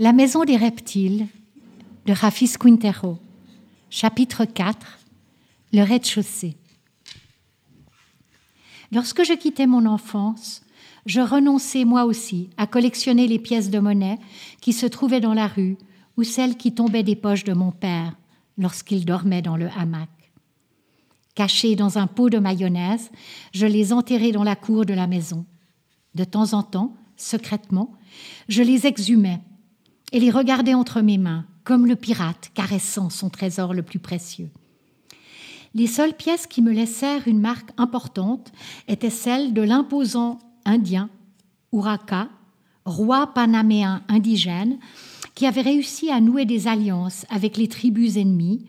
La maison des reptiles de Rafis Quintero, chapitre 4, le rez-de-chaussée. Lorsque je quittais mon enfance, je renonçais moi aussi à collectionner les pièces de monnaie qui se trouvaient dans la rue ou celles qui tombaient des poches de mon père lorsqu'il dormait dans le hamac. Cachées dans un pot de mayonnaise, je les enterrais dans la cour de la maison. De temps en temps, secrètement, je les exhumais et les regardais entre mes mains, comme le pirate caressant son trésor le plus précieux. Les seules pièces qui me laissèrent une marque importante étaient celles de l'imposant indien Uraka, roi panaméen indigène, qui avait réussi à nouer des alliances avec les tribus ennemies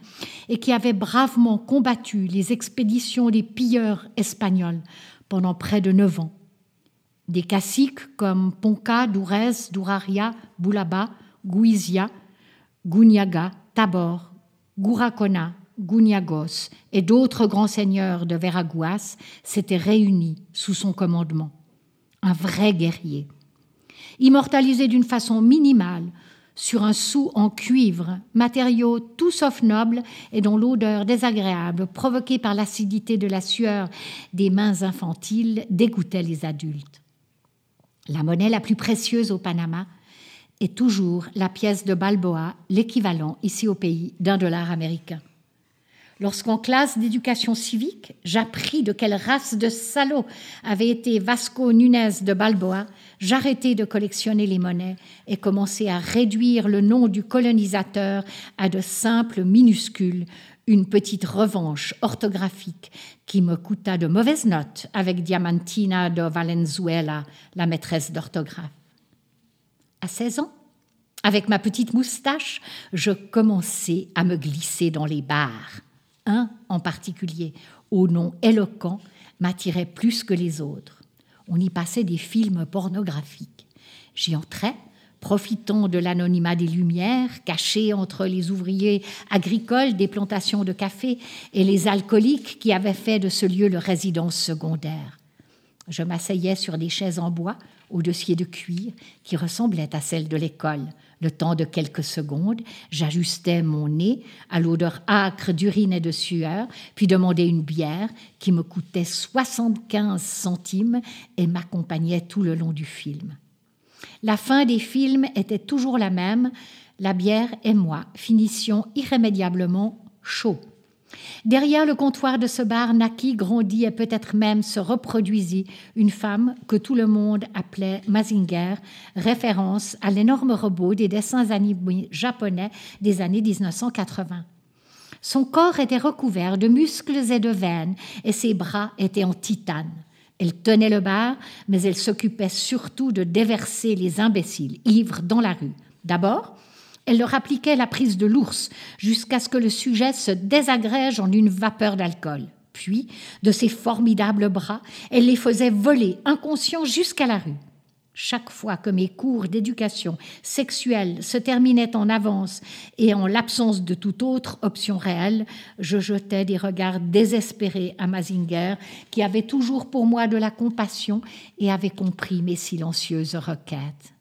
et qui avait bravement combattu les expéditions des pilleurs espagnols pendant près de neuf ans. Des caciques comme Ponca, Durez, Duraria, Bulaba, Guizia, Gunyaga, Tabor, Guracona, Gunyagos et d'autres grands seigneurs de Veraguas s'étaient réunis sous son commandement. Un vrai guerrier. Immortalisé d'une façon minimale sur un sou en cuivre, matériau tout sauf noble et dont l'odeur désagréable, provoquée par l'acidité de la sueur des mains infantiles, dégoûtait les adultes. La monnaie la plus précieuse au Panama est toujours la pièce de Balboa, l'équivalent ici au pays d'un dollar américain. Lorsqu'en classe d'éducation civique, j'appris de quelle race de salauds avait été Vasco Nunez de Balboa, j'arrêtai de collectionner les monnaies et commençai à réduire le nom du colonisateur à de simples minuscules, une petite revanche orthographique qui me coûta de mauvaises notes avec Diamantina de Valenzuela, la maîtresse d'orthographe. À 16 ans, avec ma petite moustache, je commençai à me glisser dans les bars. Un en particulier, au nom éloquent, m'attirait plus que les autres. On y passait des films pornographiques. J'y entrais profitant de l'anonymat des Lumières, caché entre les ouvriers agricoles des plantations de café et les alcooliques qui avaient fait de ce lieu leur résidence secondaire. Je m'asseyais sur des chaises en bois au dossier de cuir qui ressemblaient à celles de l'école. Le temps de quelques secondes, j'ajustais mon nez à l'odeur âcre d'urine et de sueur, puis demandais une bière qui me coûtait 75 centimes et m'accompagnait tout le long du film. La fin des films était toujours la même. La bière et moi finissions irrémédiablement chaud. Derrière le comptoir de ce bar naquit, grandit et peut-être même se reproduisit une femme que tout le monde appelait Mazinger, référence à l'énorme robot des dessins animés japonais des années 1980. Son corps était recouvert de muscles et de veines et ses bras étaient en titane. Elle tenait le bar, mais elle s'occupait surtout de déverser les imbéciles, ivres, dans la rue. D'abord, elle leur appliquait la prise de l'ours jusqu'à ce que le sujet se désagrège en une vapeur d'alcool. Puis, de ses formidables bras, elle les faisait voler inconscients jusqu'à la rue. Chaque fois que mes cours d'éducation sexuelle se terminaient en avance et en l'absence de toute autre option réelle, je jetais des regards désespérés à Mazinger, qui avait toujours pour moi de la compassion et avait compris mes silencieuses requêtes.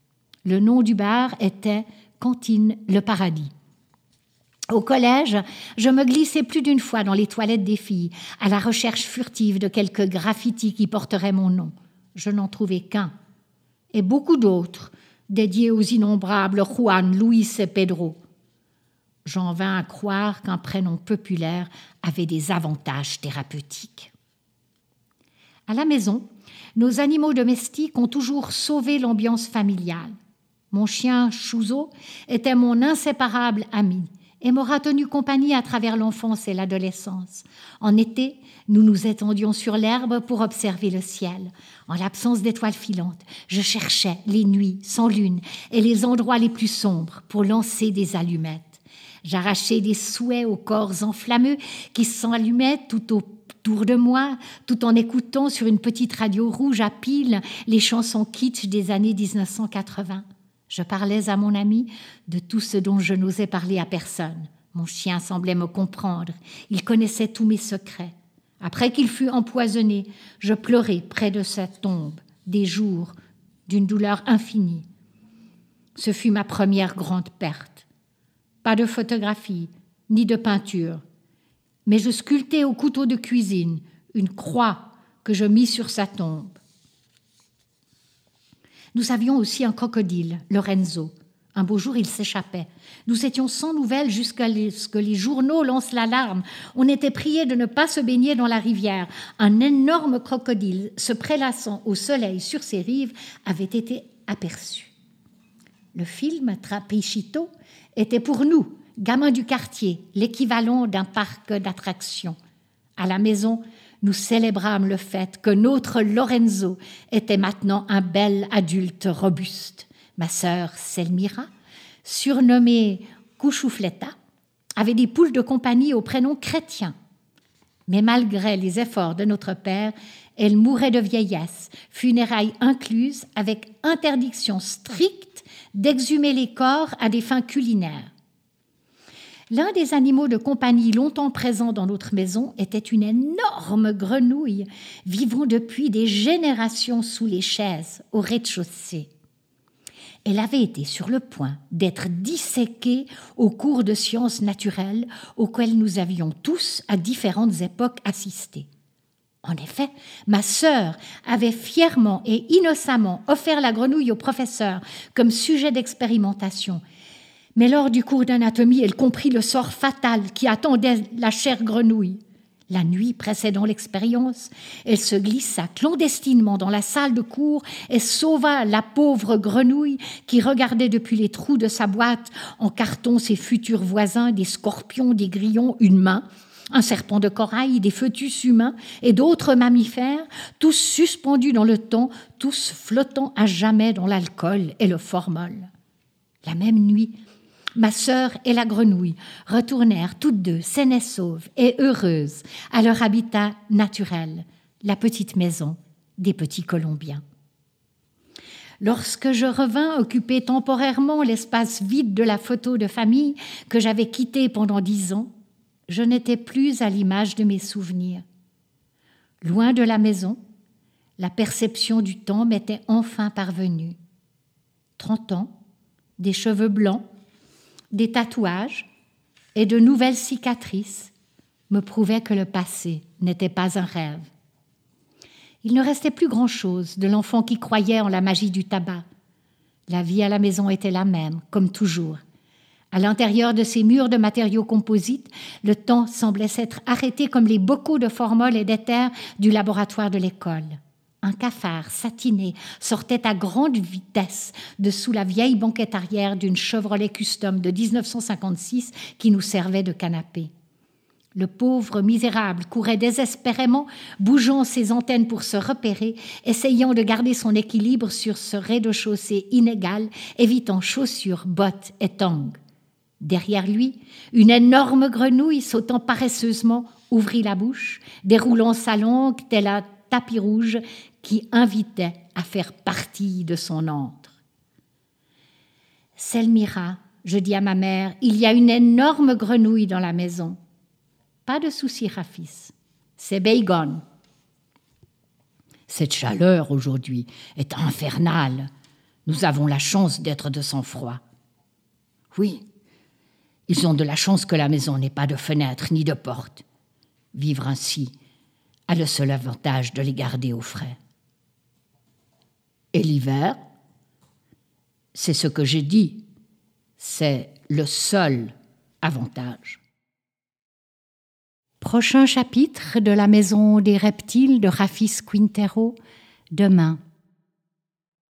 Le nom du bar était Cantine le Paradis. Au collège, je me glissais plus d'une fois dans les toilettes des filles, à la recherche furtive de quelques graffitis qui porteraient mon nom. Je n'en trouvais qu'un et beaucoup d'autres dédiés aux innombrables Juan, Luis et Pedro. J'en vins à croire qu'un prénom populaire avait des avantages thérapeutiques. À la maison, nos animaux domestiques ont toujours sauvé l'ambiance familiale. Mon chien Chouzo était mon inséparable ami et m'aura tenu compagnie à travers l'enfance et l'adolescence. En été, nous nous étendions sur l'herbe pour observer le ciel. En l'absence d'étoiles filantes, je cherchais les nuits sans lune et les endroits les plus sombres pour lancer des allumettes. J'arrachais des souhaits aux corps enflammeux qui s'allumaient tout autour de moi, tout en écoutant sur une petite radio rouge à pile les chansons kitsch des années 1980. Je parlais à mon ami de tout ce dont je n'osais parler à personne. Mon chien semblait me comprendre. Il connaissait tous mes secrets. Après qu'il fut empoisonné, je pleurais près de sa tombe, des jours d'une douleur infinie. Ce fut ma première grande perte. Pas de photographie, ni de peinture, mais je sculptai au couteau de cuisine une croix que je mis sur sa tombe. Nous avions aussi un crocodile, Lorenzo. Un beau jour, il s'échappait. Nous étions sans nouvelles jusqu'à ce que les journaux lancent l'alarme. On était prié de ne pas se baigner dans la rivière. Un énorme crocodile, se prélassant au soleil sur ses rives, avait été aperçu. Le film Trapichito était pour nous, gamins du quartier, l'équivalent d'un parc d'attractions. À la maison, nous célébrâmes le fait que notre Lorenzo était maintenant un bel adulte robuste. Ma sœur Selmira, surnommée Couchoufletta, avait des poules de compagnie au prénom chrétien. Mais malgré les efforts de notre père, elle mourait de vieillesse, funérailles incluses, avec interdiction stricte d'exhumer les corps à des fins culinaires. L'un des animaux de compagnie longtemps présents dans notre maison était une énorme grenouille vivant depuis des générations sous les chaises au rez-de-chaussée. Elle avait été sur le point d'être disséquée au cours de sciences naturelles auxquelles nous avions tous à différentes époques assisté. En effet, ma sœur avait fièrement et innocemment offert la grenouille au professeur comme sujet d'expérimentation mais lors du cours d'anatomie, elle comprit le sort fatal qui attendait la chère grenouille. La nuit précédant l'expérience, elle se glissa clandestinement dans la salle de cours et sauva la pauvre grenouille qui regardait depuis les trous de sa boîte en carton ses futurs voisins, des scorpions, des grillons, une main, un serpent de corail, des fœtus humains et d'autres mammifères, tous suspendus dans le temps, tous flottant à jamais dans l'alcool et le formol. La même nuit, Ma sœur et la grenouille retournèrent toutes deux saines et sauves et heureuses à leur habitat naturel, la petite maison des petits Colombiens. Lorsque je revins occuper temporairement l'espace vide de la photo de famille que j'avais quitté pendant dix ans, je n'étais plus à l'image de mes souvenirs. Loin de la maison, la perception du temps m'était enfin parvenue. Trente ans, des cheveux blancs, des tatouages et de nouvelles cicatrices me prouvaient que le passé n'était pas un rêve. Il ne restait plus grand-chose de l'enfant qui croyait en la magie du tabac. La vie à la maison était la même, comme toujours. À l'intérieur de ces murs de matériaux composites, le temps semblait s'être arrêté comme les bocaux de formol et d'éther du laboratoire de l'école. Un cafard satiné sortait à grande vitesse de sous la vieille banquette arrière d'une Chevrolet Custom de 1956 qui nous servait de canapé. Le pauvre misérable courait désespérément, bougeant ses antennes pour se repérer, essayant de garder son équilibre sur ce rez-de-chaussée inégal, évitant chaussures, bottes et tongs. Derrière lui, une énorme grenouille sautant paresseusement ouvrit la bouche, déroulant sa langue telle un tapis rouge qui invitait à faire partie de son antre. Selmira, je dis à ma mère, il y a une énorme grenouille dans la maison. Pas de souci, Rafis, c'est Bacon. Cette chaleur aujourd'hui est infernale. Nous avons la chance d'être de sang-froid. Oui, ils ont de la chance que la maison n'ait pas de fenêtre ni de porte. Vivre ainsi a le seul avantage de les garder au frais. Et l'hiver, c'est ce que j'ai dit, c'est le seul avantage. Prochain chapitre de la maison des reptiles de Rafis Quintero, demain.